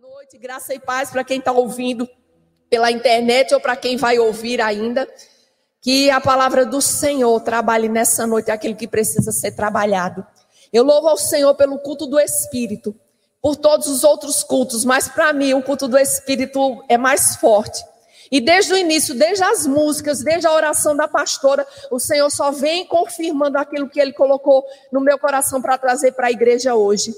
noite, graça e paz para quem está ouvindo pela internet ou para quem vai ouvir ainda. Que a palavra do Senhor trabalhe nessa noite aquilo que precisa ser trabalhado. Eu louvo ao Senhor pelo culto do Espírito, por todos os outros cultos, mas para mim o culto do Espírito é mais forte. E desde o início, desde as músicas, desde a oração da pastora, o Senhor só vem confirmando aquilo que Ele colocou no meu coração para trazer para a igreja hoje.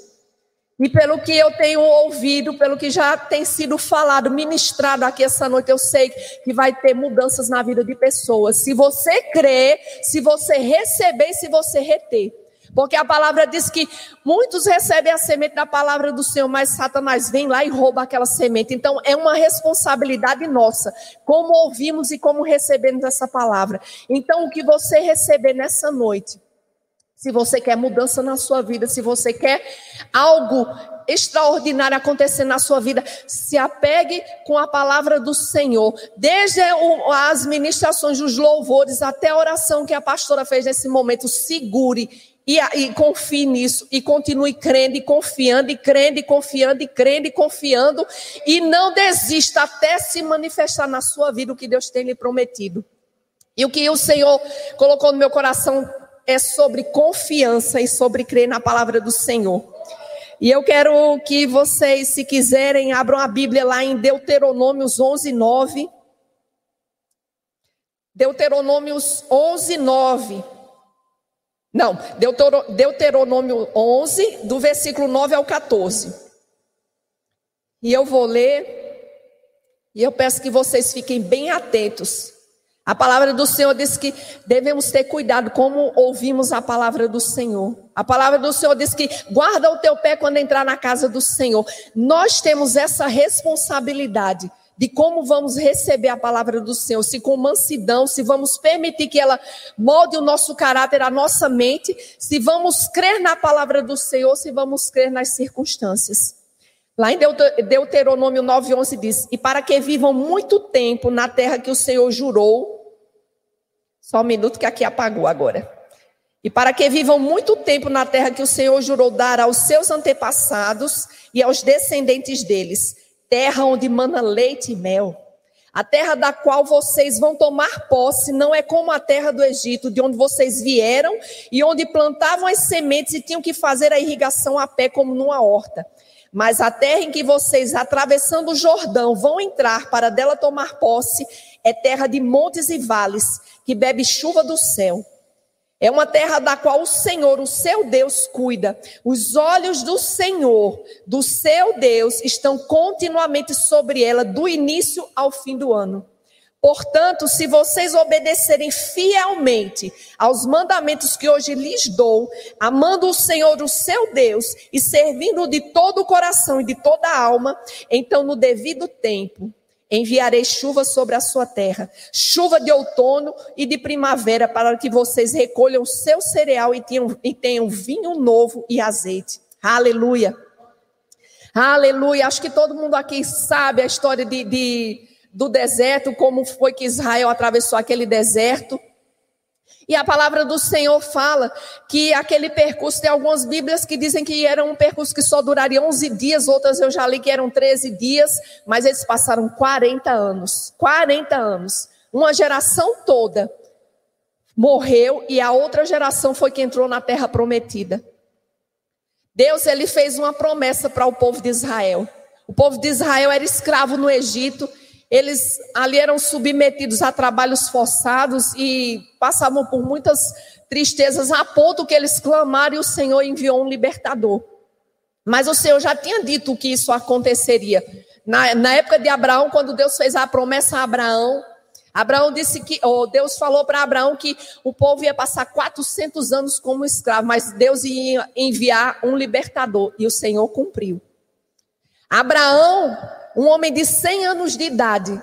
E pelo que eu tenho ouvido, pelo que já tem sido falado, ministrado aqui essa noite, eu sei que vai ter mudanças na vida de pessoas. Se você crer, se você receber se você reter. Porque a palavra diz que muitos recebem a semente da palavra do Senhor, mas Satanás vem lá e rouba aquela semente. Então é uma responsabilidade nossa, como ouvimos e como recebemos essa palavra. Então o que você receber nessa noite, se você quer mudança na sua vida, se você quer algo extraordinário acontecer na sua vida, se apegue com a palavra do Senhor. Desde as ministrações dos louvores até a oração que a pastora fez nesse momento, segure e, e, confie nisso e continue crendo e confiando e crendo e confiando e crendo e confiando e não desista até se manifestar na sua vida o que Deus tem lhe prometido. E o que o Senhor colocou no meu coração é sobre confiança e sobre crer na palavra do Senhor. E eu quero que vocês, se quiserem, abram a Bíblia lá em Deuteronômios 11, 9. Deuteronômios 11, 9. Não, Deuteronômio 11, do versículo 9 ao 14. E eu vou ler, e eu peço que vocês fiquem bem atentos a palavra do Senhor diz que devemos ter cuidado como ouvimos a palavra do Senhor. A palavra do Senhor diz que guarda o teu pé quando entrar na casa do Senhor. Nós temos essa responsabilidade de como vamos receber a palavra do Senhor, se com mansidão, se vamos permitir que ela molde o nosso caráter, a nossa mente, se vamos crer na palavra do Senhor, se vamos crer nas circunstâncias. Lá em Deuteronômio 9:11 diz: "E para que vivam muito tempo na terra que o Senhor jurou". Só um minuto que aqui apagou agora. E para que vivam muito tempo na terra que o Senhor jurou dar aos seus antepassados e aos descendentes deles, terra onde mana leite e mel. A terra da qual vocês vão tomar posse não é como a terra do Egito, de onde vocês vieram e onde plantavam as sementes e tinham que fazer a irrigação a pé como numa horta. Mas a terra em que vocês, atravessando o Jordão, vão entrar para dela tomar posse, é terra de montes e vales, que bebe chuva do céu. É uma terra da qual o Senhor, o seu Deus, cuida. Os olhos do Senhor, do seu Deus, estão continuamente sobre ela, do início ao fim do ano. Portanto, se vocês obedecerem fielmente aos mandamentos que hoje lhes dou, amando o Senhor, o seu Deus, e servindo de todo o coração e de toda a alma, então no devido tempo enviarei chuva sobre a sua terra, chuva de outono e de primavera, para que vocês recolham seu cereal e tenham, e tenham vinho novo e azeite. Aleluia. Aleluia. Acho que todo mundo aqui sabe a história de, de do deserto, como foi que Israel atravessou aquele deserto. E a palavra do Senhor fala que aquele percurso, tem algumas Bíblias que dizem que era um percurso que só duraria 11 dias, outras eu já li que eram 13 dias, mas eles passaram 40 anos. 40 anos. Uma geração toda morreu e a outra geração foi que entrou na terra prometida. Deus ele fez uma promessa para o povo de Israel. O povo de Israel era escravo no Egito eles ali eram submetidos a trabalhos forçados e passavam por muitas tristezas, a ponto que eles clamaram e o Senhor enviou um libertador. Mas o Senhor já tinha dito que isso aconteceria. Na, na época de Abraão, quando Deus fez a promessa a Abraão, Abraão disse que, ou Deus falou para Abraão que o povo ia passar 400 anos como escravo, mas Deus ia enviar um libertador e o Senhor cumpriu. Abraão um homem de 100 anos de idade,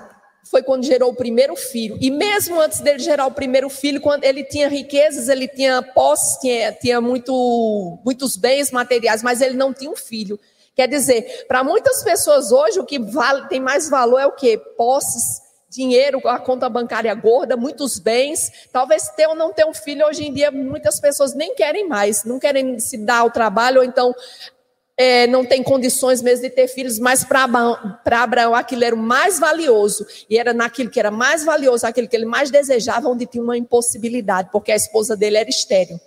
foi quando gerou o primeiro filho. E mesmo antes dele gerar o primeiro filho, quando ele tinha riquezas, ele tinha posses, tinha, tinha muito, muitos bens materiais, mas ele não tinha um filho. Quer dizer, para muitas pessoas hoje, o que vale, tem mais valor é o quê? Posses, dinheiro, a conta bancária gorda, muitos bens. Talvez ter ou não ter um filho, hoje em dia, muitas pessoas nem querem mais, não querem se dar ao trabalho, ou então é, não tem condições mesmo de ter filhos, mas para Abraão, Abraão aquilo era o mais valioso, e era naquilo que era mais valioso, aquilo que ele mais desejava, onde tinha uma impossibilidade, porque a esposa dele era estéril.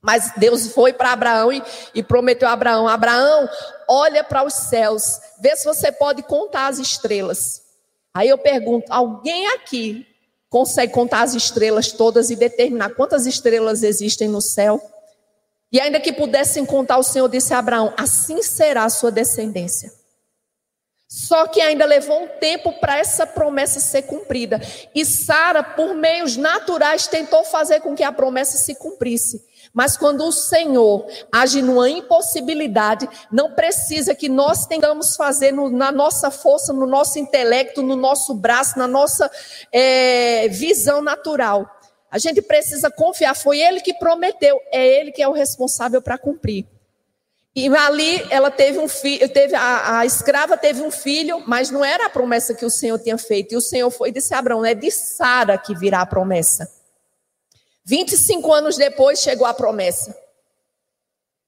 Mas Deus foi para Abraão e, e, prometeu a Abraão: Abraão, olha para os céus, vê se você pode contar as estrelas. Aí eu pergunto: alguém aqui consegue contar as estrelas todas e determinar quantas estrelas existem no céu? E ainda que pudessem contar, o Senhor disse a Abraão: assim será a sua descendência. Só que ainda levou um tempo para essa promessa ser cumprida. E Sara, por meios naturais, tentou fazer com que a promessa se cumprisse. Mas quando o Senhor age numa impossibilidade, não precisa que nós tentamos fazer no, na nossa força, no nosso intelecto, no nosso braço, na nossa é, visão natural. A gente precisa confiar. Foi Ele que prometeu, é Ele que é o responsável para cumprir. E ali ela teve um filho, teve a, a, escrava teve um filho, mas não era a promessa que o Senhor tinha feito. E o Senhor foi e disse a Abraão: é de Sara que virá a promessa. 25 anos depois chegou a promessa.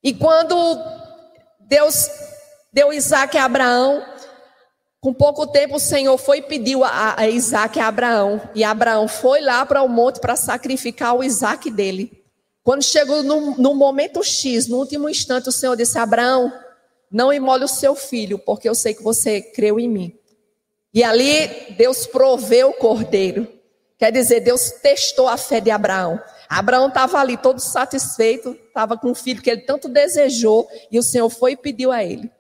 E quando Deus deu Isaac a Abraão, com pouco tempo o Senhor foi e pediu a, a Isaac a Abraão. E Abraão foi lá para o monte para sacrificar o Isaac dele. Quando chegou no, no, momento X, no último instante, o Senhor disse: Abraão, não imole o seu filho, porque eu sei que você creu em mim. E ali Deus proveu o cordeiro. Quer dizer, Deus testou a fé de Abraão. Abraão estava ali todo satisfeito, estava com o filho que ele tanto desejou, e o Senhor foi e pediu a ele.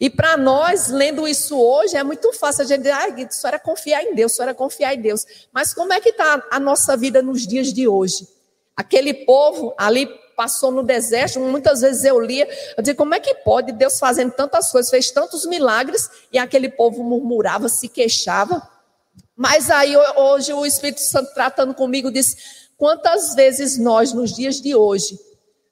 E para nós, lendo isso hoje, é muito fácil a gente dizer, ah, isso era confiar em Deus, isso era confiar em Deus. Mas como é que está a nossa vida nos dias de hoje? Aquele povo ali passou no deserto, muitas vezes eu lia, eu dizia, como é que pode Deus fazendo tantas coisas, fez tantos milagres, e aquele povo murmurava, se queixava. Mas aí hoje o Espírito Santo tratando comigo disse: quantas vezes nós, nos dias de hoje,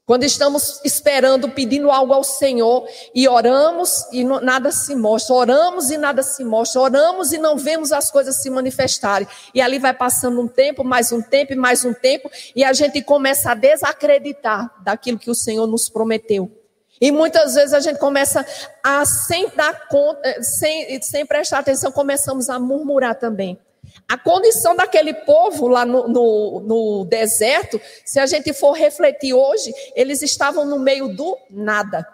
quando estamos esperando, pedindo algo ao Senhor e oramos e nada se mostra, oramos e nada se mostra, oramos e não vemos as coisas se manifestarem. E ali vai passando um tempo, mais um tempo, mais um tempo, e a gente começa a desacreditar daquilo que o Senhor nos prometeu. E muitas vezes a gente começa a, sem dar conta, eh, sem, sem prestar atenção, começamos a murmurar também. A condição daquele povo lá no, no, no, deserto, se a gente for refletir hoje, eles estavam no meio do nada.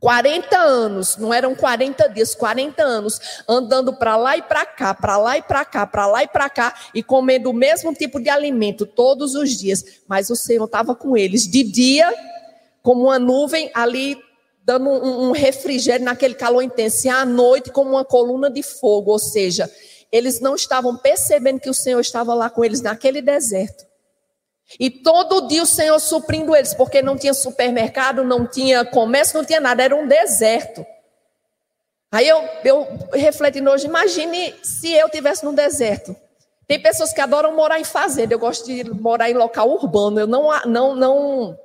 40 anos, não eram 40 dias, 40 anos, andando para lá e para cá, para lá e para cá, para lá e para cá, e comendo o mesmo tipo de alimento todos os dias. Mas o Senhor estava com eles de dia como uma nuvem ali dando um, um refrigério naquele calor intenso, e à noite como uma coluna de fogo, ou seja, eles não estavam percebendo que o Senhor estava lá com eles naquele deserto. E todo dia o Senhor suprindo eles, porque não tinha supermercado, não tinha comércio, não tinha nada, era um deserto. Aí eu, eu refletindo hoje, imagine se eu tivesse no deserto. Tem pessoas que adoram morar em fazenda, eu gosto de morar em local urbano, eu não, não, não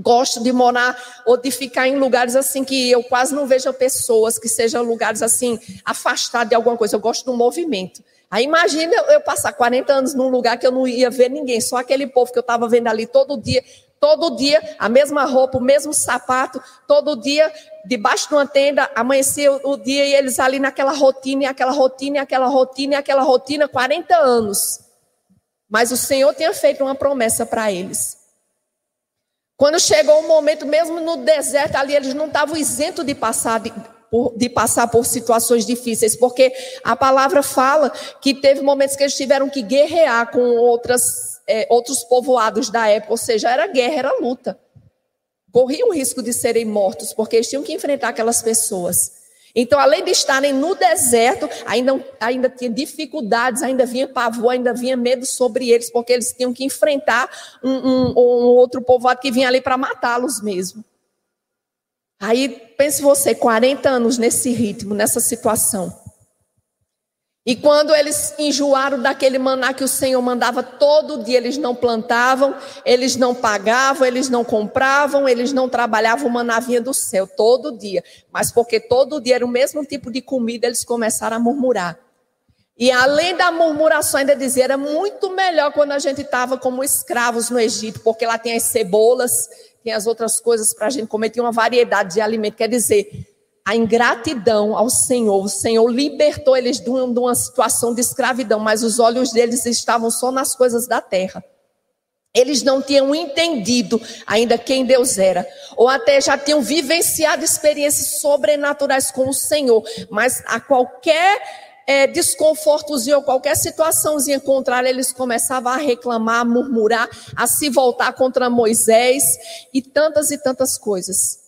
Gosto de morar ou de ficar em lugares assim que eu quase não vejo pessoas, que sejam lugares assim afastados de alguma coisa. Eu gosto do movimento. Aí imagina eu passar 40 anos num lugar que eu não ia ver ninguém, só aquele povo que eu estava vendo ali todo dia, todo dia, a mesma roupa, o mesmo sapato, todo dia, debaixo de uma tenda, amanhecia o dia e eles ali naquela rotina, aquela rotina, aquela rotina, aquela rotina, 40 anos. Mas o Senhor tinha feito uma promessa para eles. Quando chegou o momento, mesmo no deserto, ali eles não estavam isentos de passar, de, por, de passar por situações difíceis, porque a palavra fala que teve momentos que eles tiveram que guerrear com outras, é, outros povoados da época, ou seja, era guerra, era luta. Corriam o risco de serem mortos, porque eles tinham que enfrentar aquelas pessoas. Então, além de estarem no deserto, ainda, ainda tinha dificuldades, ainda vinha pavor, ainda vinha medo sobre eles, porque eles tinham que enfrentar um, um, um outro povoado que vinha ali para matá-los mesmo. Aí, pense você, 40 anos nesse ritmo, nessa situação. E quando eles enjoaram daquele maná que o Senhor mandava todo dia, eles não plantavam, eles não pagavam, eles não compravam, eles não trabalhavam, o maná vinha do céu todo dia. Mas porque todo dia era o mesmo tipo de comida, eles começaram a murmurar. E além da murmuração, ainda dizia, era muito melhor quando a gente estava como escravos no Egito, porque lá tem as cebolas, tem as outras coisas para a gente comer, tinha uma variedade de alimento. Quer dizer, a ingratidão ao Senhor, o Senhor libertou eles de uma situação de escravidão, mas os olhos deles estavam só nas coisas da terra. Eles não tinham entendido ainda quem Deus era, ou até já tinham vivenciado experiências sobrenaturais com o Senhor, mas a qualquer é, desconfortozinho ou qualquer situaçãozinha contrária, eles começavam a reclamar, a murmurar, a se voltar contra Moisés e tantas e tantas coisas.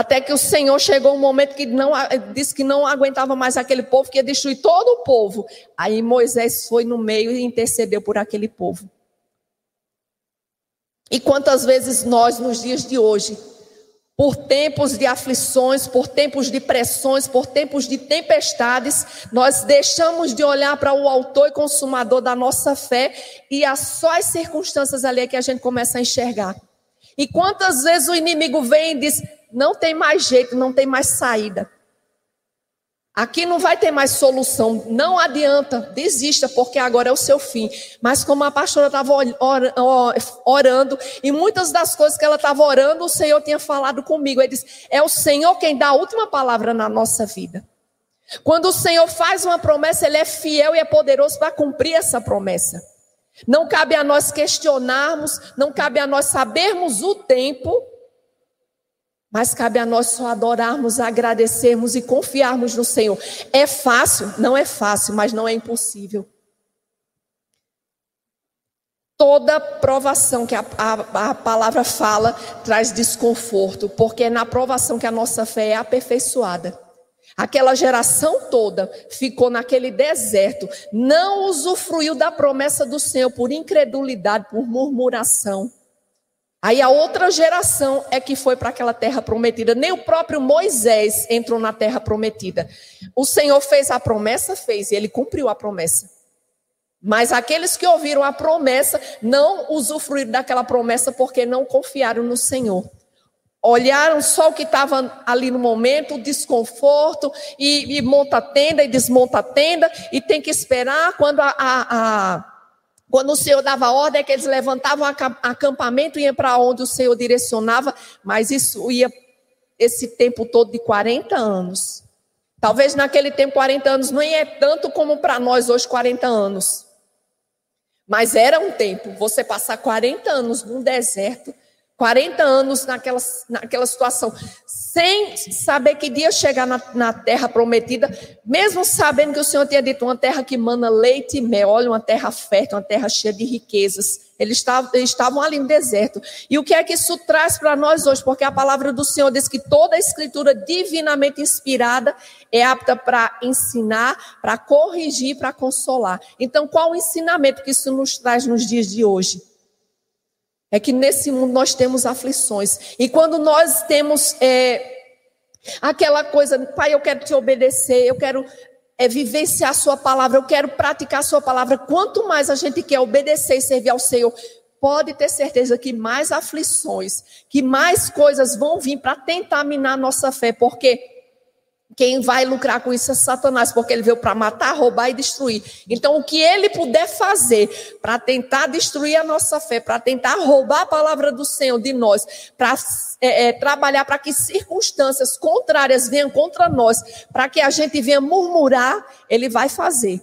Até que o Senhor chegou um momento que não disse que não aguentava mais aquele povo, que ia destruir todo o povo. Aí Moisés foi no meio e intercedeu por aquele povo. E quantas vezes nós, nos dias de hoje, por tempos de aflições, por tempos de pressões, por tempos de tempestades, nós deixamos de olhar para o autor e consumador da nossa fé e as só as circunstâncias ali é que a gente começa a enxergar. E quantas vezes o inimigo vem e diz: não tem mais jeito, não tem mais saída. Aqui não vai ter mais solução, não adianta, desista, porque agora é o seu fim. Mas como a pastora estava orando, e muitas das coisas que ela estava orando, o Senhor tinha falado comigo. Ele disse: É o Senhor quem dá a última palavra na nossa vida. Quando o Senhor faz uma promessa, Ele é fiel e é poderoso para cumprir essa promessa. Não cabe a nós questionarmos, não cabe a nós sabermos o tempo, mas cabe a nós só adorarmos, agradecermos e confiarmos no Senhor. É fácil? Não é fácil, mas não é impossível. Toda provação que a, a, a, palavra fala traz desconforto, porque é na provação que a nossa fé é aperfeiçoada. Aquela geração toda ficou naquele deserto, não usufruiu da promessa do Senhor por incredulidade, por murmuração. Aí a outra geração é que foi para aquela terra prometida. Nem o próprio Moisés entrou na terra prometida. O Senhor fez a promessa, fez, e ele cumpriu a promessa. Mas aqueles que ouviram a promessa não usufruíram daquela promessa porque não confiaram no Senhor. Olharam só o que estava ali no momento, o desconforto, e, e monta a tenda e desmonta a tenda, e tem que esperar quando a, a, a quando o Senhor dava ordem, é que eles levantavam acampamento e iam para onde o Senhor direcionava, mas isso ia esse tempo todo de 40 anos. Talvez naquele tempo 40 anos não é tanto como para nós hoje 40 anos. Mas era um tempo, você passar 40 anos num deserto, 40 anos naquela, naquela situação, sem saber que dia chegar na, na, terra prometida, mesmo sabendo que o Senhor tinha dito uma terra que mana leite e mel, olha, uma terra fértil, uma terra cheia de riquezas. Eles estavam, eles estavam ali no deserto. E o que é que isso traz para nós hoje? Porque a palavra do Senhor diz que toda a escritura divinamente inspirada é apta para ensinar, para corrigir, para consolar. Então, qual o ensinamento que isso nos traz nos dias de hoje? É que nesse mundo nós temos aflições. E quando nós temos é, aquela coisa, Pai, eu quero te obedecer, eu quero é, vivenciar a Sua palavra, eu quero praticar a Sua palavra. Quanto mais a gente quer obedecer e servir ao Senhor, pode ter certeza que mais aflições, que mais coisas vão vir para tentar minar a nossa fé. Porque quem vai lucrar com isso é Satanás, porque ele veio para matar, roubar e destruir. Então, o que ele puder fazer para tentar destruir a nossa fé, para tentar roubar a palavra do Senhor de nós, para é, é, trabalhar para que circunstâncias contrárias venham contra nós, para que a gente venha murmurar, ele vai fazer.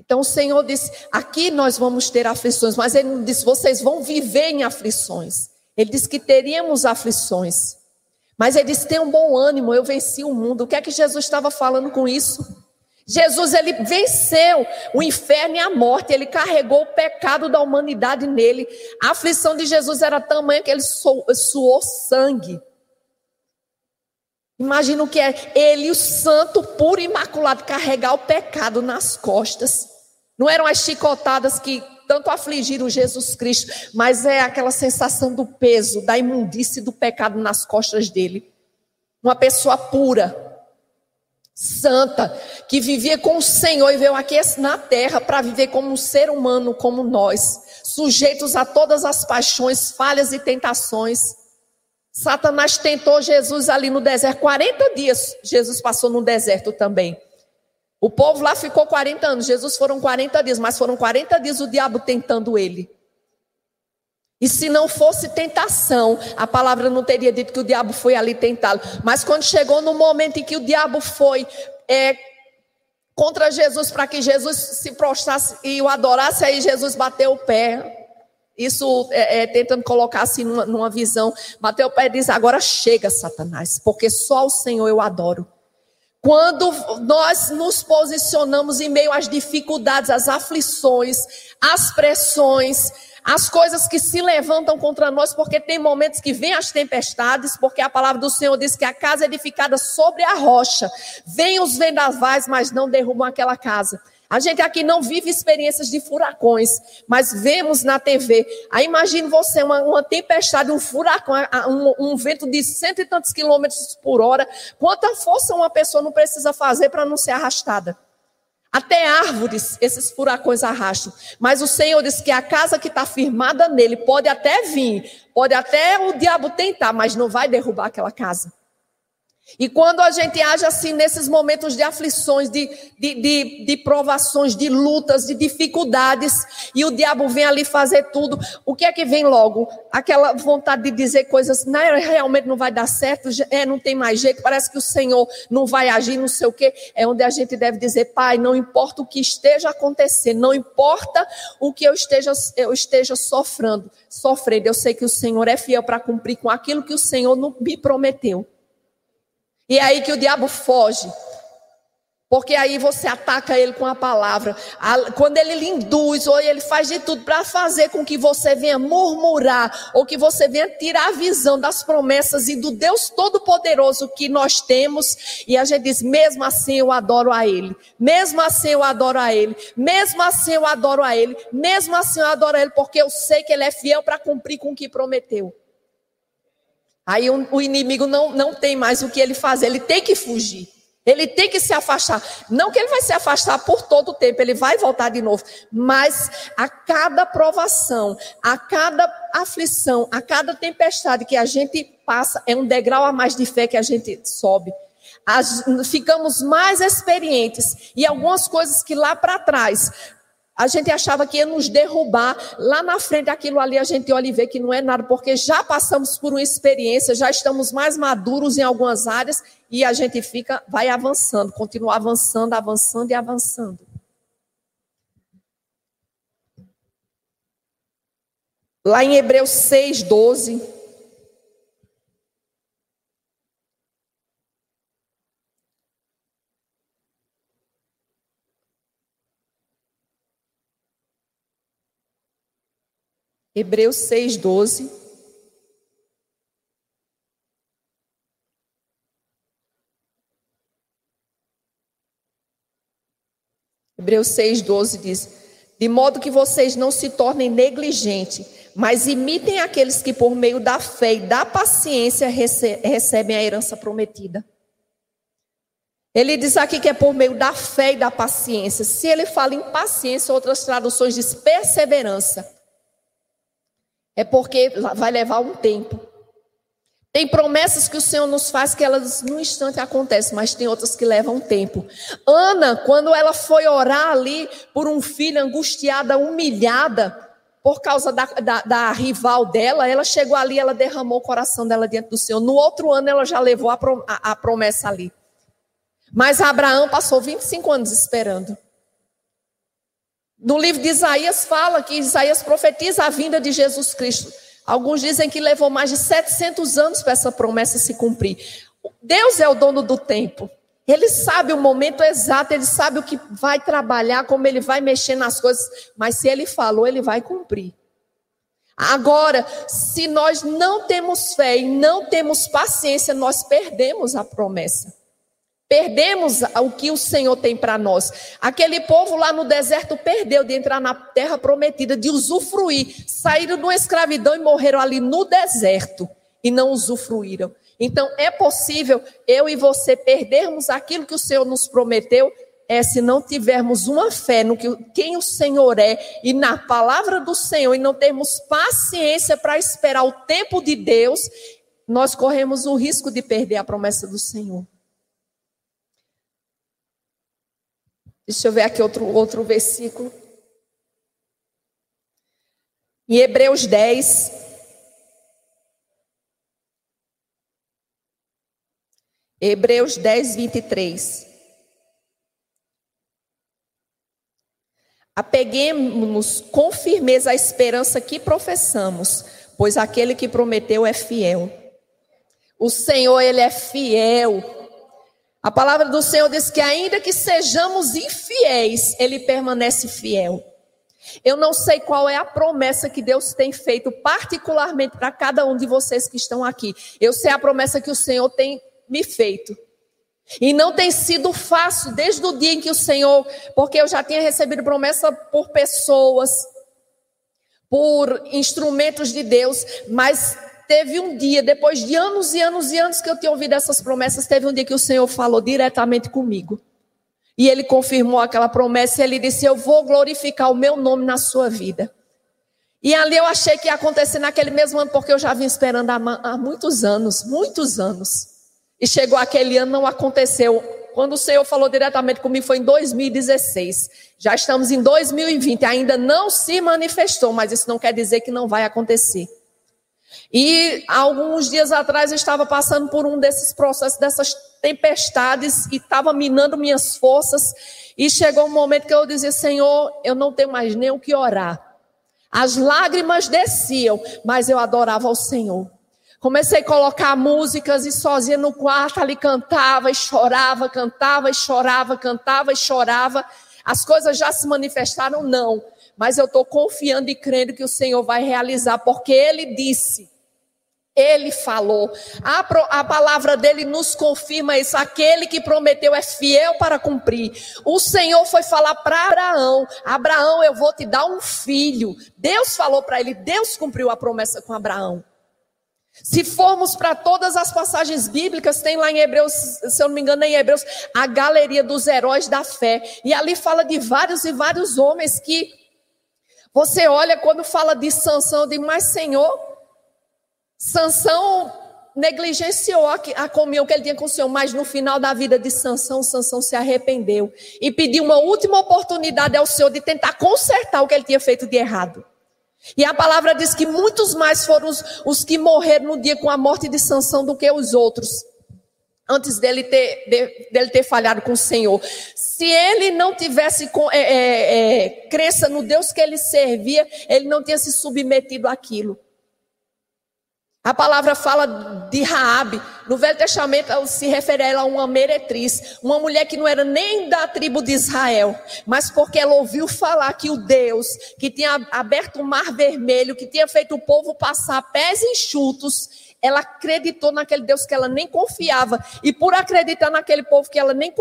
Então o Senhor disse: aqui nós vamos ter aflições, mas ele não disse: vocês vão viver em aflições. Ele disse que teríamos aflições. Mas ele disse: tem um bom ânimo, eu venci o mundo. O que é que Jesus estava falando com isso? Jesus ele venceu o inferno e a morte, ele carregou o pecado da humanidade nele. A aflição de Jesus era tamanha que ele suou sangue. Imagina o que é ele, o santo, puro e imaculado, carregar o pecado nas costas. Não eram as chicotadas que tanto afligiram Jesus Cristo, mas é aquela sensação do peso, da imundície do pecado nas costas dele. Uma pessoa pura, santa, que vivia com o Senhor e veio aqui na terra para viver como um ser humano como nós, sujeitos a todas as paixões, falhas e tentações. Satanás tentou Jesus ali no deserto, 40 dias Jesus passou no deserto também. O povo lá ficou 40 anos, Jesus foram 40 dias, mas foram 40 dias o diabo tentando ele. E se não fosse tentação, a palavra não teria dito que o diabo foi ali tentá-lo. Mas quando chegou no momento em que o diabo foi é, contra Jesus para que Jesus se prostrasse e o adorasse, aí Jesus bateu o pé. Isso é, é, tentando colocar assim numa, numa visão. Bateu o pé e diz: Agora chega, Satanás, porque só o Senhor eu adoro. Quando nós nos posicionamos em meio às dificuldades, às aflições, às pressões, as coisas que se levantam contra nós, porque tem momentos que vêm as tempestades, porque a palavra do Senhor diz que a casa é edificada sobre a rocha. Vêm os vendavais, mas não derrubam aquela casa. A gente aqui não vive experiências de furacões, mas vemos na TV. Aí imagine você, uma, uma tempestade, um furacão, um, um, vento de cento e tantos quilômetros por hora. Quanta força uma pessoa não precisa fazer para não ser arrastada? Até árvores esses furacões arrastam. Mas o Senhor diz que a casa que está firmada nele pode até vir, pode até o diabo tentar, mas não vai derrubar aquela casa. E quando a gente age assim nesses momentos de aflições, de, de, de, de, provações, de lutas, de dificuldades, e o diabo vem ali fazer tudo, o que é que vem logo? Aquela vontade de dizer coisas, não, realmente não vai dar certo, é, não tem mais jeito, parece que o Senhor não vai agir, não sei o quê. É onde a gente deve dizer, Pai, não importa o que esteja acontecendo, não importa o que eu esteja, eu esteja sofrendo, sofrendo, eu sei que o Senhor é fiel para cumprir com aquilo que o Senhor me prometeu. E é aí que o diabo foge. Porque aí você ataca ele com a palavra. Quando ele lhe induz, ou ele faz de tudo para fazer com que você venha murmurar, ou que você venha tirar a visão das promessas e do Deus Todo-Poderoso que nós temos, e a gente diz: mesmo assim eu adoro a Ele, mesmo assim eu adoro a Ele, mesmo assim eu adoro a Ele, mesmo assim eu adoro a Ele, porque eu sei que Ele é fiel para cumprir com o que prometeu. Aí o inimigo não, não tem mais o que ele fazer, ele tem que fugir. Ele tem que se afastar. Não que ele vai se afastar por todo o tempo, ele vai voltar de novo. Mas a cada provação, a cada aflição, a cada tempestade que a gente passa, é um degrau a mais de fé que a gente sobe. As, ficamos mais experientes. E algumas coisas que lá para trás a gente achava que ia nos derrubar. Lá na frente, aquilo ali a gente olha e vê que não é nada, porque já passamos por uma experiência, já estamos mais maduros em algumas áreas e a gente fica, vai avançando, continua avançando, avançando e avançando. Lá em Hebreus 6, 12. Hebreus 6,12. Hebreus 6,12 diz: De modo que vocês não se tornem negligentes, mas imitem aqueles que, por meio da fé e da paciência, recebem a herança prometida. Ele diz aqui que é por meio da fé e da paciência. Se ele fala em paciência, outras traduções diz perseverança. É porque vai levar um tempo. Tem promessas que o Senhor nos faz que elas no instante acontecem, mas tem outras que levam tempo. Ana, quando ela foi orar ali por um filho angustiada, humilhada, por causa da, da, da, rival dela, ela chegou ali, ela derramou o coração dela diante do Senhor. No outro ano, ela já levou a, a, a promessa ali. Mas Abraão passou 25 anos esperando. No livro de Isaías fala que Isaías profetiza a vinda de Jesus Cristo. Alguns dizem que levou mais de 700 anos para essa promessa se cumprir. Deus é o dono do tempo. Ele sabe o momento exato, ele sabe o que vai trabalhar, como ele vai mexer nas coisas, mas se ele falou, ele vai cumprir. Agora, se nós não temos fé e não temos paciência, nós perdemos a promessa. Perdemos o que o Senhor tem para nós. Aquele povo lá no deserto perdeu de entrar na terra prometida, de usufruir. Saíram uma escravidão e morreram ali no deserto e não usufruíram. Então é possível eu e você perdermos aquilo que o Senhor nos prometeu, é se não tivermos uma fé no que quem o Senhor é e na palavra do Senhor e não termos paciência para esperar o tempo de Deus, nós corremos o risco de perder a promessa do Senhor. Deixa eu ver aqui outro, outro versículo. Em Hebreus 10. Hebreus 10, 23. Apeguemos-nos com firmeza à esperança que professamos, pois aquele que prometeu é fiel. O Senhor, Ele é fiel. A palavra do Senhor diz que, ainda que sejamos infiéis, Ele permanece fiel. Eu não sei qual é a promessa que Deus tem feito, particularmente para cada um de vocês que estão aqui. Eu sei a promessa que o Senhor tem me feito. E não tem sido fácil desde o dia em que o Senhor, porque eu já tinha recebido promessa por pessoas, por instrumentos de Deus, mas teve um dia, depois de anos e anos e anos que eu tinha ouvido essas promessas, teve um dia que o Senhor falou diretamente comigo. E ele confirmou aquela promessa e ele disse: Eu vou glorificar o meu nome na sua vida. E ali eu achei que ia acontecer naquele mesmo ano, porque eu já vinha esperando há, muitos anos muitos anos. E chegou aquele ano, não aconteceu. Quando o Senhor falou diretamente comigo foi em 2016. Já estamos em 2020, ainda não se manifestou, mas isso não quer dizer que não vai acontecer. E alguns dias atrás eu estava passando por um desses processos, dessas tempestades, e estava minando minhas forças. E chegou um momento que eu dizia: Senhor, eu não tenho mais nem o que orar. As lágrimas desciam, mas eu adorava ao Senhor. Comecei a colocar músicas e sozinha no quarto ali cantava e chorava, cantava e chorava, cantava e chorava. As coisas já se manifestaram? Não. Mas eu estou confiando e crendo que o Senhor vai realizar, porque Ele disse. Ele falou. A, a, palavra dele nos confirma isso. Aquele que prometeu é fiel para cumprir. O Senhor foi falar para Abraão: Abraão, eu vou te dar um filho. Deus falou para ele, Deus cumpriu a promessa com Abraão. Se formos para todas as passagens bíblicas, tem lá em Hebreus, se eu não me engano, em Hebreus, a galeria dos heróis da fé. E ali fala de vários e vários homens que você olha quando fala de Sansão, de mas Senhor, Sansão negligenciou a, comunhão que ele tinha com o Senhor, mas no final da vida de Sansão, Sansão se arrependeu e pediu uma última oportunidade ao Senhor de tentar consertar o que ele tinha feito de errado. E a palavra diz que muitos mais foram os, os que morreram no dia com a morte de Sansão do que os outros. Antes dele ter, de, dele ter falhado com o Senhor. Se ele não tivesse é, é, é, crença no Deus que ele servia, ele não tinha se submetido àquilo. A palavra fala de Raabe. No Velho Testamento se refere a ela uma meretriz, uma mulher que não era nem da tribo de Israel, mas porque ela ouviu falar que o Deus que tinha aberto o mar vermelho, que tinha feito o povo passar pés enxutos, ela acreditou naquele Deus que ela nem confiava, e por acreditar naquele povo que ela nem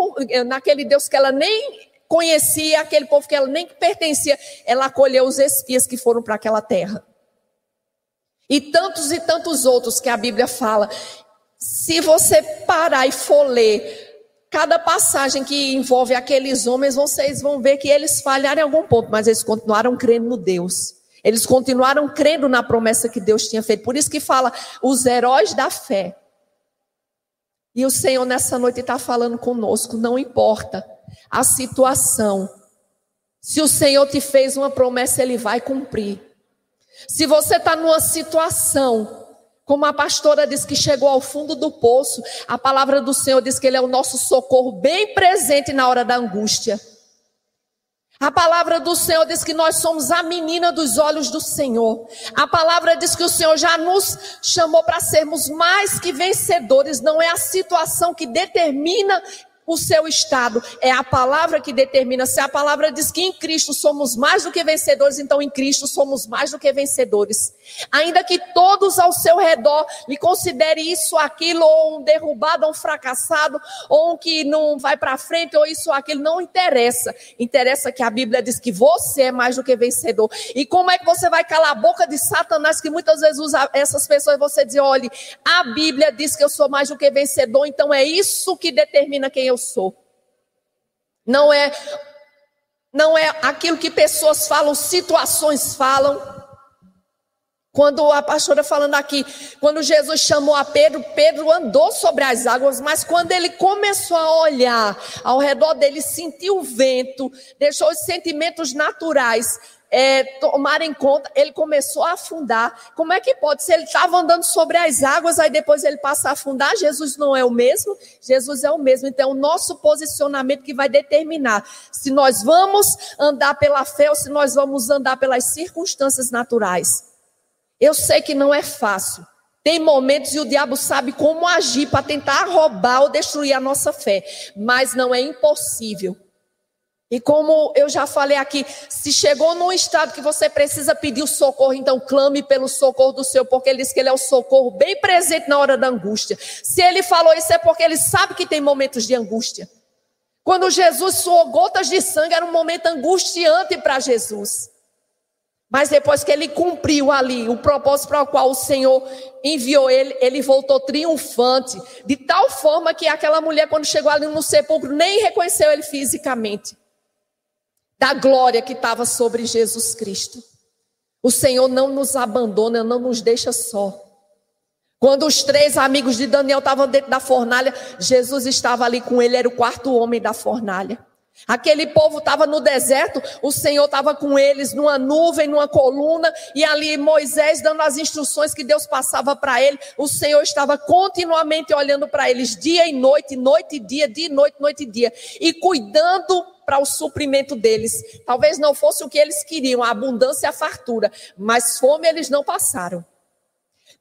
naquele Deus que ela nem conhecia, aquele povo que ela nem pertencia, ela acolheu os espias que foram para aquela terra. E tantos e tantos outros que a Bíblia fala. Se você parar e for ler cada passagem que envolve aqueles homens, vocês vão ver que eles falharam em algum ponto, mas eles continuaram crendo no Deus. Eles continuaram crendo na promessa que Deus tinha feito. Por isso que fala os heróis da fé. E o Senhor nessa noite está falando conosco, não importa a situação. Se o Senhor te fez uma promessa, Ele vai cumprir. Se você está numa situação, como a pastora diz que chegou ao fundo do poço, a palavra do Senhor diz que Ele é o nosso socorro bem presente na hora da angústia. A palavra do Senhor diz que nós somos a menina dos olhos do Senhor. A palavra diz que o Senhor já nos chamou para sermos mais que vencedores. Não é a situação que determina o seu estado. É a palavra que determina. Se a palavra diz que em Cristo somos mais do que vencedores, então em Cristo somos mais do que vencedores. Ainda que todos ao seu redor lhe considerem isso, aquilo, ou um derrubado, ou um fracassado, ou um que não vai para frente, ou isso, ou aquilo, não interessa. Interessa que a Bíblia diz que você é mais do que vencedor. E como é que você vai calar a boca de Satanás, que muitas vezes usa essas pessoas, você diz, olha, a Bíblia diz que eu sou mais do que vencedor, então é isso que determina quem eu sou. Não é não é aquilo que pessoas falam, situações falam. Quando a pastora falando aqui, quando Jesus chamou a Pedro, Pedro andou sobre as águas, mas quando ele começou a olhar ao redor dele, sentiu o vento, deixou os sentimentos naturais é, tomarem conta, ele começou a afundar. Como é que pode? Se ele estava andando sobre as águas, aí depois ele passa a afundar, Jesus não é o mesmo? Jesus é o mesmo. Então, é o nosso posicionamento que vai determinar se nós vamos andar pela fé ou se nós vamos andar pelas circunstâncias naturais. Eu sei que não é fácil. Tem momentos e o diabo sabe como agir para tentar roubar ou destruir a nossa fé, mas não é impossível. E como eu já falei aqui, se chegou num estado que você precisa pedir o socorro, então clame pelo socorro do Senhor, porque ele diz que ele é o socorro bem presente na hora da angústia. Se ele falou isso é porque ele sabe que tem momentos de angústia. Quando Jesus suou gotas de sangue, era um momento angustiante para Jesus. Mas depois que ele cumpriu ali o propósito para o qual o Senhor enviou ele, ele voltou triunfante, de tal forma que aquela mulher, quando chegou ali no sepulcro, nem reconheceu ele fisicamente, da glória que estava sobre Jesus Cristo. O Senhor não nos abandona, não nos deixa só. Quando os três amigos de Daniel estavam dentro da fornalha, Jesus estava ali com ele, era o quarto homem da fornalha. Aquele povo estava no deserto, o Senhor estava com eles numa nuvem, numa coluna, e ali Moisés dando as instruções que Deus passava para ele. O Senhor estava continuamente olhando para eles, dia e noite, noite e dia, dia e noite, noite e dia, e cuidando para o suprimento deles. Talvez não fosse o que eles queriam, a abundância e a fartura, mas fome eles não passaram.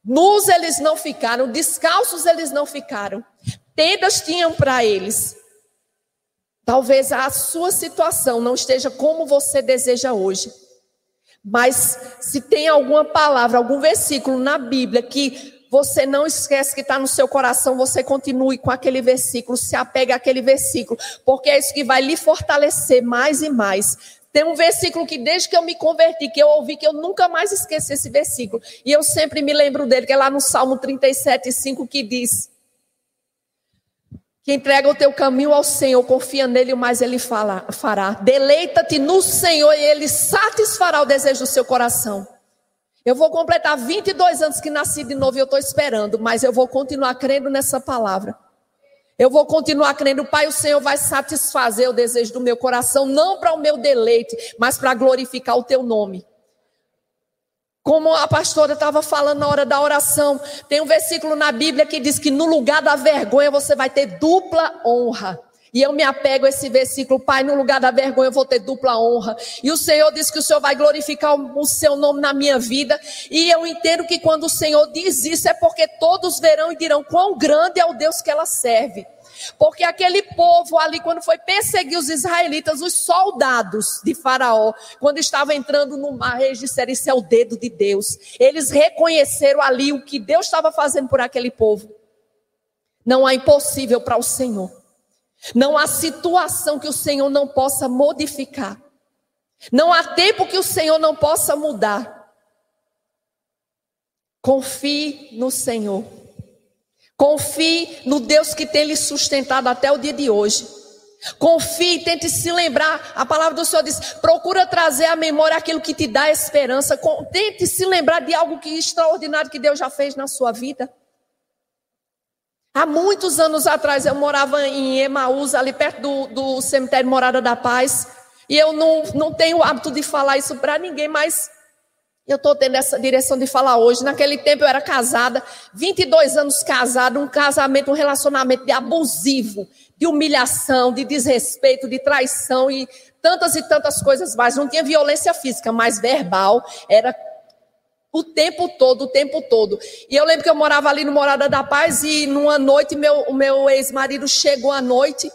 Nus eles não ficaram, descalços eles não ficaram. Tendas tinham para eles, Talvez a sua situação não esteja como você deseja hoje. Mas se tem alguma palavra, algum versículo na Bíblia que você não esquece que está no seu coração, você continue com aquele versículo, se apegue àquele versículo, porque é isso que vai lhe fortalecer mais e mais. Tem um versículo que desde que eu me converti, que eu ouvi, que eu nunca mais esqueci esse versículo. E eu sempre me lembro dele, que é lá no Salmo 37, 5, que diz: que entrega o teu caminho ao Senhor, confia nele, mas ele fala, fará. Deleita-te no Senhor e ele satisfará o desejo do seu coração. Eu vou completar 22 anos que nasci de novo e eu estou esperando, mas eu vou continuar crendo nessa palavra. Eu vou continuar crendo, Pai, o Senhor vai satisfazer o desejo do meu coração, não para o meu deleite, mas para glorificar o teu nome. Como a pastora estava falando na hora da oração, tem um versículo na Bíblia que diz que no lugar da vergonha você vai ter dupla honra. E eu me apego a esse versículo, Pai, no lugar da vergonha eu vou ter dupla honra. E o Senhor diz que o Senhor vai glorificar o, seu nome na minha vida. E eu entendo que quando o Senhor diz isso é porque todos verão e dirão quão grande é o Deus que ela serve. Porque aquele povo ali, quando foi perseguir os israelitas, os soldados de Faraó, quando estavam entrando no mar, eles disseram: Isso é o dedo de Deus. Eles reconheceram ali o que Deus estava fazendo por aquele povo. Não há impossível para o Senhor. Não há situação que o Senhor não possa modificar. Não há tempo que o Senhor não possa mudar. Confie no Senhor. Confie no Deus que tem lhe sustentado até o dia de hoje. Confie, tente se lembrar. A palavra do Senhor diz: procura trazer à memória aquilo que te dá esperança. Tente se lembrar de algo que extraordinário que Deus já fez na sua vida. Há muitos anos atrás eu morava em Emaús, ali perto do, do cemitério Morada da Paz. E eu não, não tenho o hábito de falar isso para ninguém, mas eu estou tendo essa direção de falar hoje. Naquele tempo eu era casada, 22 anos casada, um casamento, um relacionamento de abusivo, de humilhação, de desrespeito, de traição e tantas e tantas coisas mais. Não tinha violência física, mas verbal era o tempo todo, o tempo todo. E eu lembro que eu morava ali no Morada da Paz e numa noite meu, o meu ex-marido chegou à noite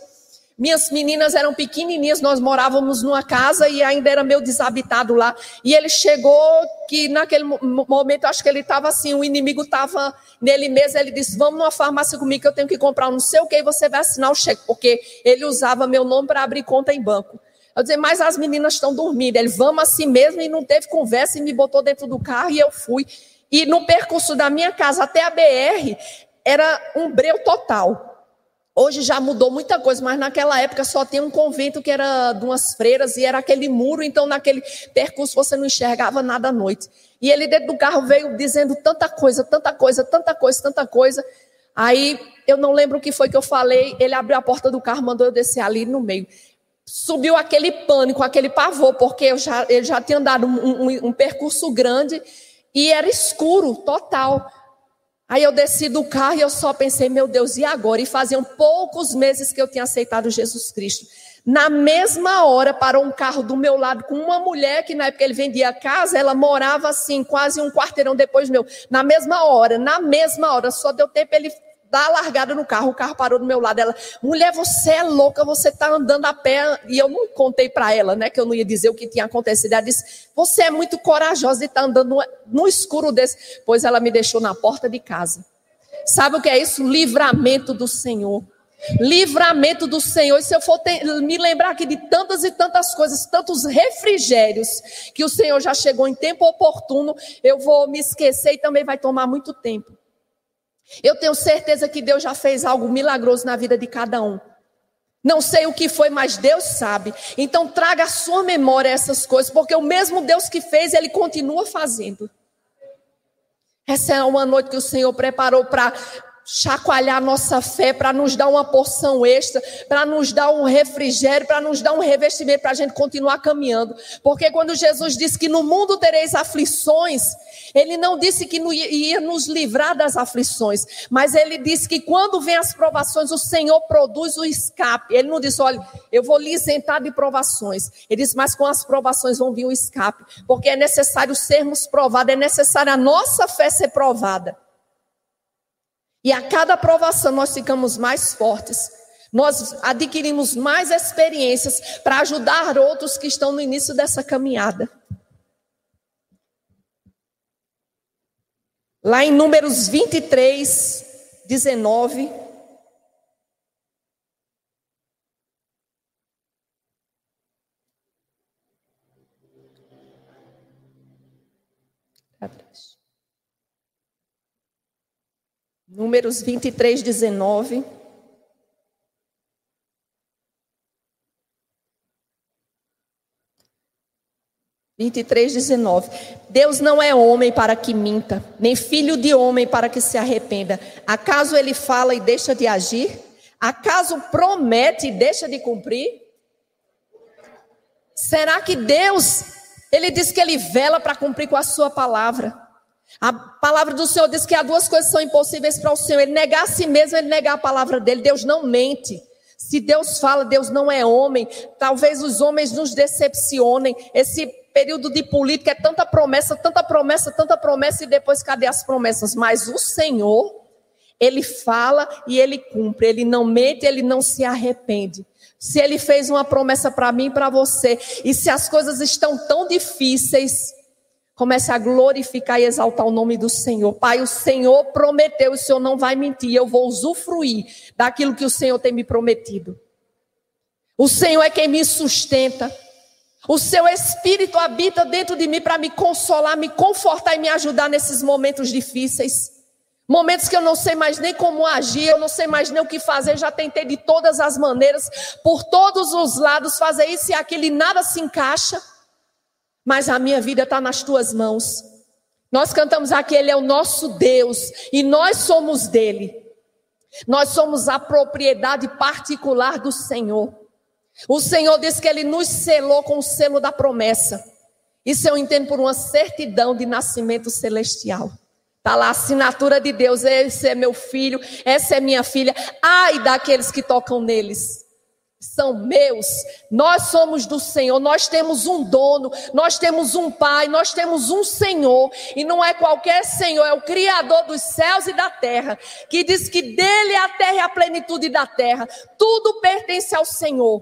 minhas meninas eram pequenininhas, nós morávamos numa casa e ainda era meio desabitado lá. E ele chegou que naquele momento, acho que ele estava assim, o inimigo estava nele mesmo. Ele disse: Vamos numa farmácia comigo que eu tenho que comprar um não sei o que e você vai assinar o cheque, porque ele usava meu nome para abrir conta em banco. Eu disse, mas as meninas estão dormindo. Ele, vamos assim mesmo, e não teve conversa, e me botou dentro do carro e eu fui. E no percurso da minha casa até a BR, era um breu total. Hoje já mudou muita coisa, mas naquela época só tinha um convento que era de umas freiras e era aquele muro, então naquele percurso você não enxergava nada à noite. E ele dentro do carro veio dizendo tanta coisa, tanta coisa, tanta coisa, tanta coisa. Aí eu não lembro o que foi que eu falei. Ele abriu a porta do carro, mandou eu descer ali no meio. Subiu aquele pânico, aquele pavor, porque eu já, ele já tinha andado um, um, um percurso grande e era escuro, total. Aí eu desci do carro e eu só pensei, meu Deus, e agora? E faziam poucos meses que eu tinha aceitado Jesus Cristo. Na mesma hora parou um carro do meu lado com uma mulher que na época ele vendia casa, ela morava assim, quase um quarteirão depois meu. Na mesma hora, na mesma hora, só deu tempo ele dar a largada no carro, o carro parou do meu lado. Ela, mulher, você é louca, você está andando a pé. E eu não contei para ela, né, que eu não ia dizer o que tinha acontecido. Ela disse, você é muito corajosa e está andando no, no escuro desse. Pois ela me deixou na porta de casa. Sabe o que é isso? Livramento do Senhor. Livramento do Senhor. E se eu for me lembrar aqui de tantas e tantas coisas, tantos refrigérios que o Senhor já chegou em tempo oportuno, eu vou me esquecer e também vai tomar muito tempo. Eu tenho certeza que Deus já fez algo milagroso na vida de cada um. Não sei o que foi, mas Deus sabe. Então traga à sua memória essas coisas, porque o mesmo Deus que fez, ele continua fazendo. Essa é uma noite que o Senhor preparou para chacoalhar nossa fé, para nos dar uma porção extra, para nos dar um refrigério, para nos dar um revestimento, para a gente continuar caminhando. Porque quando Jesus disse que no mundo tereis aflições, ele não disse que ia nos livrar das aflições, mas ele disse que quando vem as provações, o Senhor produz o escape. Ele não disse, olha, eu vou lhe isentar de provações. Ele disse, mas com as provações vão vir o escape, porque é necessário sermos provados, é necessário a nossa fé ser provada. E a cada aprovação nós ficamos mais fortes. Nós adquirimos mais experiências para ajudar outros que estão no início dessa caminhada. Lá em Números 23, 19. Números 23, 19. Vinte e três, dezenove. Deus não é homem para que minta, nem filho de homem para que se arrependa. Acaso ele fala e deixa de agir? Acaso promete e deixa de cumprir? Será que Deus, ele diz que ele vela para cumprir com a sua palavra? A palavra do Senhor diz que há duas coisas que são impossíveis para o Senhor: ele negar a si mesmo, ele negar a palavra dele. Deus não mente. Se Deus fala, Deus não é homem. Talvez os homens nos decepcionem. Esse período de política é tanta promessa, tanta promessa, tanta promessa, e depois cadê as promessas? Mas o Senhor, Ele fala e Ele cumpre. Ele não mente, Ele não se arrepende. Se Ele fez uma promessa para mim e para você, e se as coisas estão tão difíceis, Comece a glorificar e exaltar o nome do Senhor. Pai, o Senhor prometeu, o Senhor não vai mentir. Eu vou usufruir daquilo que o Senhor tem me prometido. O Senhor é quem me sustenta. O seu Espírito habita dentro de mim para me consolar, me confortar e me ajudar nesses momentos difíceis. Momentos que eu não sei mais nem como agir, eu não sei mais nem o que fazer, já tentei de todas as maneiras, por todos os lados, fazer isso e aquilo e nada se encaixa mas a minha vida está nas tuas mãos. Nós cantamos aqui, Ele é o nosso Deus e nós somos dele. Nós somos a propriedade particular do Senhor. O Senhor diz que Ele nos selou com o selo da promessa. Isso eu entendo por uma certidão de nascimento celestial. Está lá a assinatura de Deus. Esse é meu filho, essa é minha filha. Ai daqueles que tocam neles são meus, nós somos do Senhor, nós temos um dono, nós temos um pai, nós temos um Senhor, e não é qualquer Senhor, é o Criador dos céus e da terra, que diz que dele é a terra e a plenitude da terra, tudo pertence ao Senhor.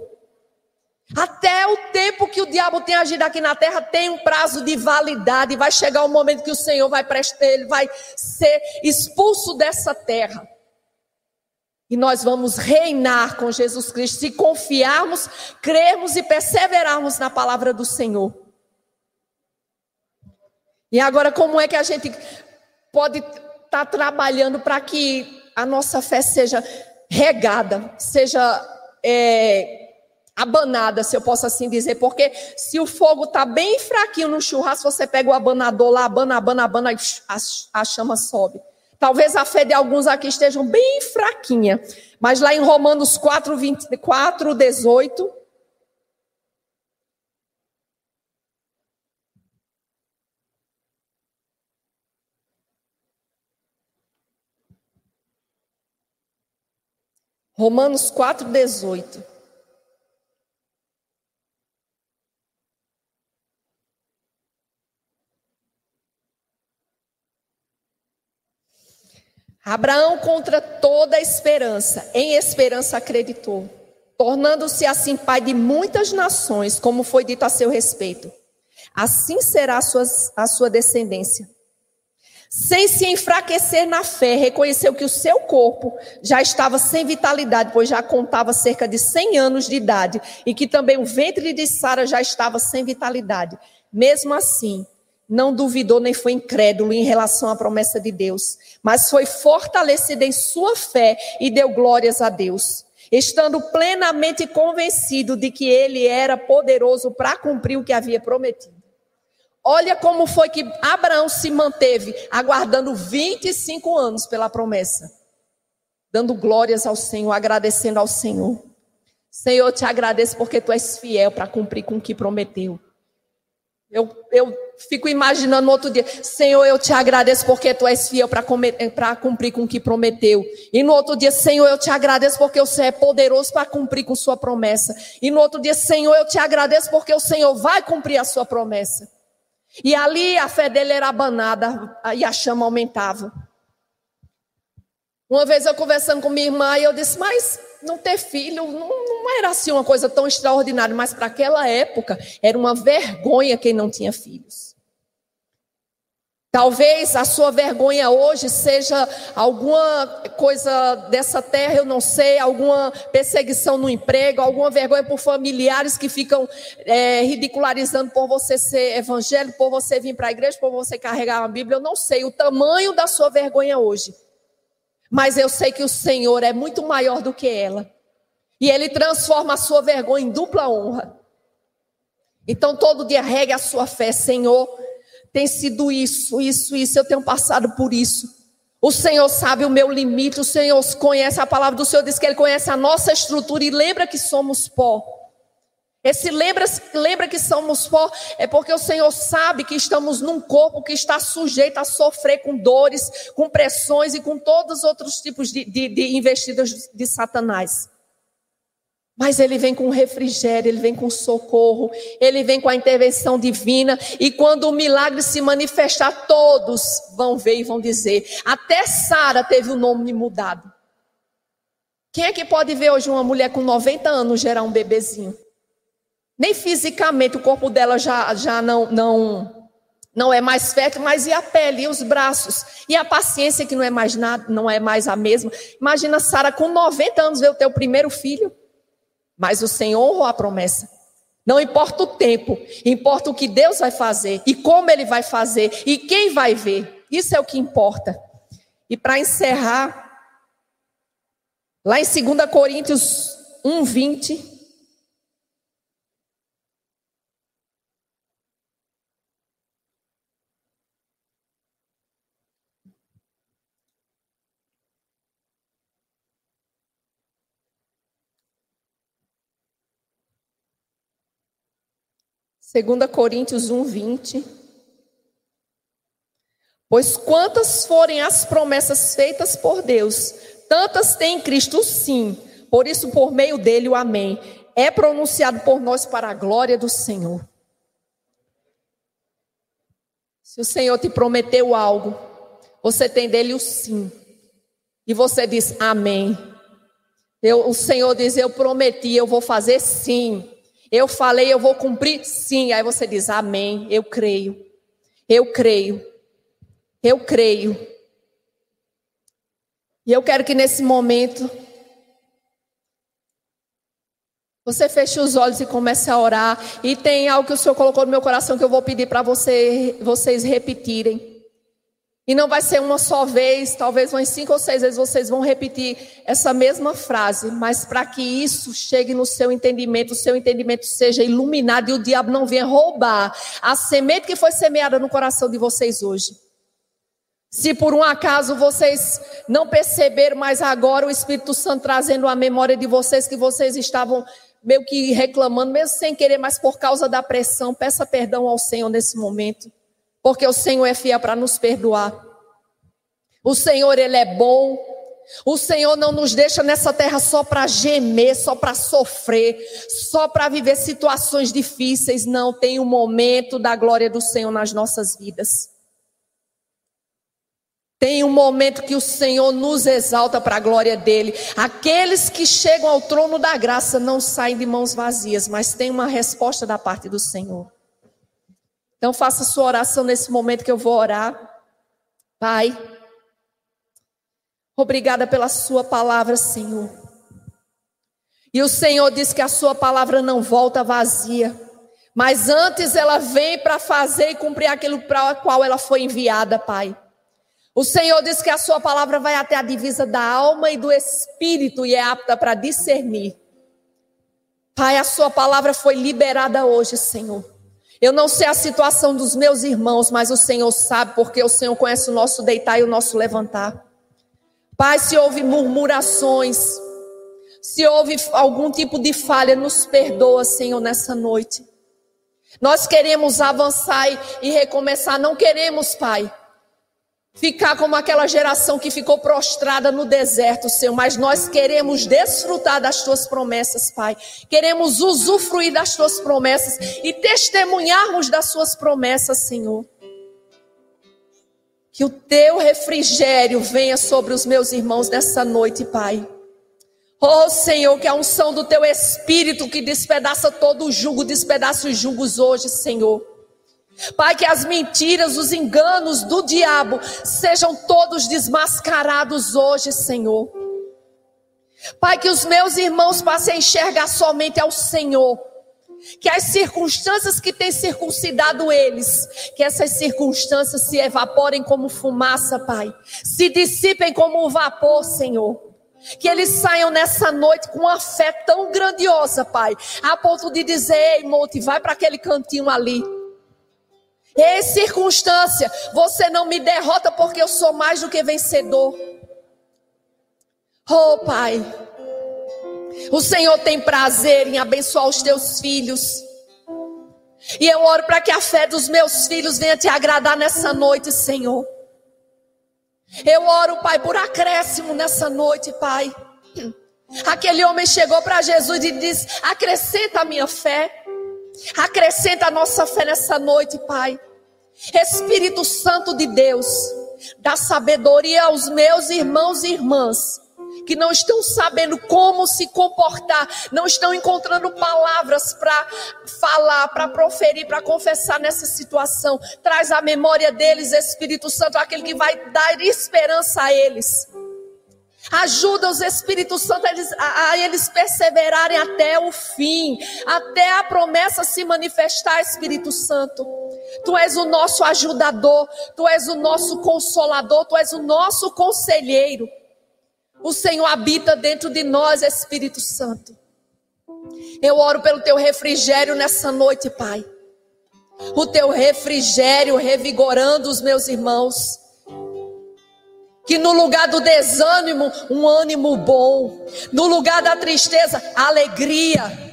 Até o tempo que o diabo tem agido aqui na terra tem um prazo de validade, vai chegar o momento que o Senhor vai prestar, ele vai ser expulso dessa terra. E nós vamos reinar com Jesus Cristo se confiarmos, crermos e perseverarmos na palavra do Senhor. E agora, como é que a gente pode estar tá trabalhando para que a nossa fé seja regada, seja é, abanada, se eu posso assim dizer, porque se o fogo está bem fraquinho no churrasco, você pega o abanador lá, abana, abana, abana, a chama sobe. Talvez a fé de alguns aqui esteja bem fraquinha, mas lá em Romanos 4, 24, 18, Romanos 4, 18. Abraão, contra toda esperança, em esperança acreditou, tornando-se assim pai de muitas nações, como foi dito a seu respeito. Assim será a sua, a sua descendência sem se enfraquecer na fé, reconheceu que o seu corpo já estava sem vitalidade, pois já contava cerca de 100 anos de idade, e que também o ventre de Sara já estava sem vitalidade. Mesmo assim, não duvidou nem foi incrédulo em relação à promessa de Deus, mas foi fortalecido em sua fé e deu glórias a Deus, estando plenamente convencido de que ele era poderoso para cumprir o que havia prometido. Olha como foi que Abraão se manteve aguardando 25 anos pela promessa, dando glórias ao Senhor, agradecendo ao Senhor. Senhor, eu te agradeço porque tu és fiel para cumprir com o que prometeu. Eu, eu fico imaginando no outro dia, Senhor, eu te agradeço porque tu és fiel para cumprir com o que prometeu. E no outro dia, Senhor, eu te agradeço porque o Senhor é poderoso para cumprir com sua promessa. E no outro dia, Senhor, eu te agradeço porque o Senhor vai cumprir a sua promessa. E ali a fé dele era abanada e a chama aumentava. Uma vez eu conversando com minha irmã, e eu disse, mas não ter filho não, não era assim uma coisa tão extraordinária, mas para aquela época era uma vergonha quem não tinha filhos. Talvez a sua vergonha hoje seja alguma coisa dessa terra, eu não sei, alguma perseguição no emprego, alguma vergonha por familiares que ficam é, ridicularizando por você ser evangélico, por você vir para a igreja, por você carregar uma Bíblia. Eu não sei o tamanho da sua vergonha hoje, mas eu sei que o Senhor é muito maior do que ela, e Ele transforma a sua vergonha em dupla honra. Então todo dia regue a sua fé, Senhor tem sido isso, isso, isso, eu tenho passado por isso. O Senhor sabe o meu limite, o Senhor conhece a palavra do Senhor, diz que Ele conhece a nossa estrutura e lembra que somos pó. Esse lembra, lembra que somos pó é porque o Senhor sabe que estamos num corpo que está sujeito a sofrer com dores, com pressões e com todos os outros tipos de, de, de investidas de Satanás. Mas ele vem com refrigério, ele vem com socorro, ele vem com a intervenção divina. E quando o milagre se manifestar, todos vão ver e vão dizer. Até Sara teve o nome mudado. Quem é que pode ver hoje uma mulher com 90 anos gerar um bebezinho? Nem fisicamente o corpo dela já, já não, não, não é mais fértil, mas e a pele, e os braços, e a paciência que não é mais nada, não é mais a mesma. Imagina Sara com 90 anos ver o teu primeiro filho. Mas o Senhor honrou a promessa. Não importa o tempo, importa o que Deus vai fazer e como Ele vai fazer e quem vai ver. Isso é o que importa. E para encerrar, lá em 2 Coríntios 1, 2 Coríntios 1, 20. Pois quantas forem as promessas feitas por Deus, tantas tem em Cristo sim. Por isso, por meio dele, o Amém é pronunciado por nós para a glória do Senhor. Se o Senhor te prometeu algo, você tem dele o sim. E você diz amém. Eu, o Senhor diz: Eu prometi, eu vou fazer sim. Eu falei, eu vou cumprir? Sim. Aí você diz, Amém. Eu creio. Eu creio. Eu creio. E eu quero que nesse momento você feche os olhos e comece a orar. E tem algo que o Senhor colocou no meu coração que eu vou pedir para você, vocês repetirem. E não vai ser uma só vez, talvez umas cinco ou seis vezes vocês vão repetir essa mesma frase, mas para que isso chegue no seu entendimento, o seu entendimento seja iluminado e o diabo não venha roubar a semente que foi semeada no coração de vocês hoje. Se por um acaso vocês não perceberam, mas agora o Espírito Santo trazendo a memória de vocês que vocês estavam meio que reclamando, mesmo sem querer, mas por causa da pressão, peça perdão ao Senhor nesse momento, porque o Senhor é fiel para nos perdoar. O Senhor, Ele é bom. O Senhor não nos deixa nessa terra só para gemer, só para sofrer, só para viver situações difíceis. Não, tem um momento da glória do Senhor nas nossas vidas. Tem um momento que o Senhor nos exalta para a glória dele. Aqueles que chegam ao trono da graça não saem de mãos vazias, mas tem uma resposta da parte do Senhor. Então faça sua oração nesse momento que eu vou orar. Pai, obrigada pela sua palavra, Senhor. E o Senhor diz que a sua palavra não volta vazia, mas antes ela vem para fazer e cumprir aquilo para o qual ela foi enviada, Pai. O Senhor diz que a sua palavra vai até a divisa da alma e do espírito e é apta para discernir. Pai, a sua palavra foi liberada hoje, Senhor. Eu não sei a situação dos meus irmãos, mas o Senhor sabe, porque o Senhor conhece o nosso deitar e o nosso levantar. Pai, se houve murmurações, se houve algum tipo de falha, nos perdoa, Senhor, nessa noite. Nós queremos avançar e recomeçar, não queremos, Pai, ficar como aquela geração que ficou prostrada no deserto, Senhor, mas nós queremos desfrutar das tuas promessas, Pai. Queremos usufruir das tuas promessas e testemunharmos das suas promessas, Senhor. Que o teu refrigério venha sobre os meus irmãos nessa noite, Pai. Oh Senhor, que a unção do teu espírito que despedaça todo o jugo, despedaça os jugos hoje, Senhor. Pai, que as mentiras, os enganos do diabo sejam todos desmascarados hoje, Senhor. Pai, que os meus irmãos passem a enxergar somente ao Senhor. Que as circunstâncias que têm circuncidado eles, que essas circunstâncias se evaporem como fumaça, Pai. Se dissipem como vapor, Senhor. Que eles saiam nessa noite com uma fé tão grandiosa, Pai, a ponto de dizer: Ei, Monte, vai para aquele cantinho ali. Ei, circunstância, você não me derrota porque eu sou mais do que vencedor. Oh, Pai, o Senhor tem prazer em abençoar os teus filhos. E eu oro para que a fé dos meus filhos venha te agradar nessa noite, Senhor. Eu oro, Pai, por acréscimo nessa noite, Pai. Aquele homem chegou para Jesus e disse: Acrescenta a minha fé. Acrescenta a nossa fé nessa noite, Pai. Espírito Santo de Deus, dá sabedoria aos meus irmãos e irmãs que não estão sabendo como se comportar, não estão encontrando palavras para falar, para proferir, para confessar nessa situação. Traz a memória deles, Espírito Santo, aquele que vai dar esperança a eles. Ajuda os Espíritos Santos a a eles perseverarem até o fim, até a promessa se manifestar, Espírito Santo. Tu és o nosso ajudador, tu és o nosso consolador, tu és o nosso conselheiro. O Senhor habita dentro de nós, Espírito Santo. Eu oro pelo teu refrigério nessa noite, Pai. O teu refrigério revigorando os meus irmãos. Que no lugar do desânimo, um ânimo bom. No lugar da tristeza, alegria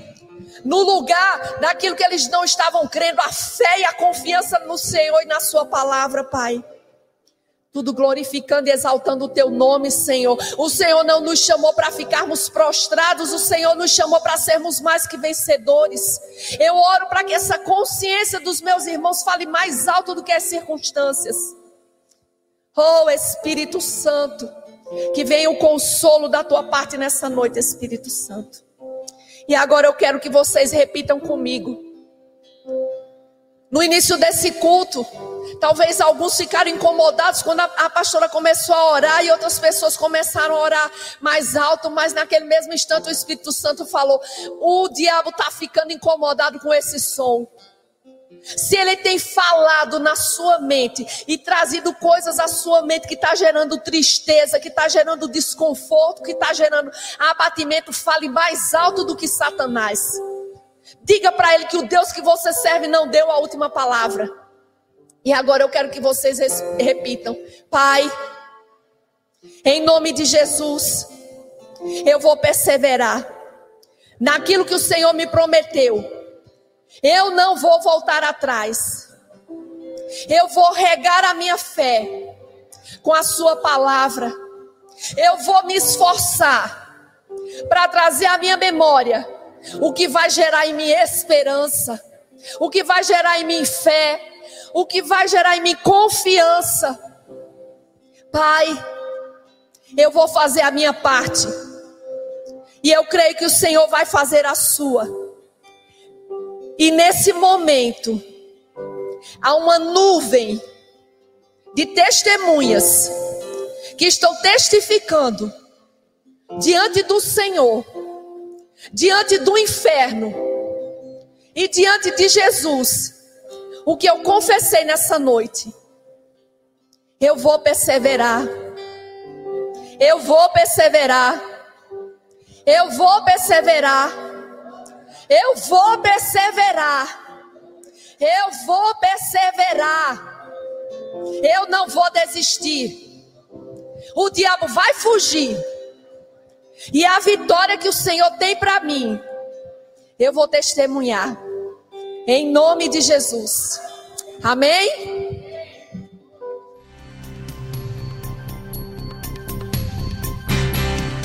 no lugar daquilo que eles não estavam crendo, a fé e a confiança no Senhor e na Sua palavra, Pai. Tudo glorificando e exaltando o Teu nome, Senhor. O Senhor não nos chamou para ficarmos prostrados, o Senhor nos chamou para sermos mais que vencedores. Eu oro para que essa consciência dos meus irmãos fale mais alto do que as circunstâncias. Oh, Espírito Santo, que venha o consolo da tua parte nessa noite, Espírito Santo. E agora eu quero que vocês repitam comigo. No início desse culto, talvez alguns ficaram incomodados quando a, a, pastora começou a orar e outras pessoas começaram a orar mais alto, mas naquele mesmo instante o Espírito Santo falou: o diabo está ficando incomodado com esse som. Se ele tem falado na sua mente e trazido coisas à sua mente que está gerando tristeza, que está gerando desconforto, que está gerando abatimento, fale mais alto do que Satanás. Diga para ele que o Deus que você serve não deu a última palavra. E agora eu quero que vocês repitam: Pai, em nome de Jesus, eu vou perseverar naquilo que o Senhor me prometeu. Eu não vou voltar atrás. Eu vou regar a minha fé com a Sua palavra. Eu vou me esforçar para trazer à minha memória o que vai gerar em mim esperança, o que vai gerar em mim fé, o que vai gerar em mim confiança. Pai, eu vou fazer a minha parte. E eu creio que o Senhor vai fazer a sua. E nesse momento, há uma nuvem de testemunhas que estão testificando diante do Senhor, diante do inferno e diante de Jesus, o que eu confessei nessa noite. Eu vou perseverar. Eu vou perseverar. Eu vou perseverar. Eu vou perseverar. Eu vou perseverar. Eu não vou desistir. O diabo vai fugir. E a vitória que o Senhor tem para mim, eu vou testemunhar. Em nome de Jesus. Amém?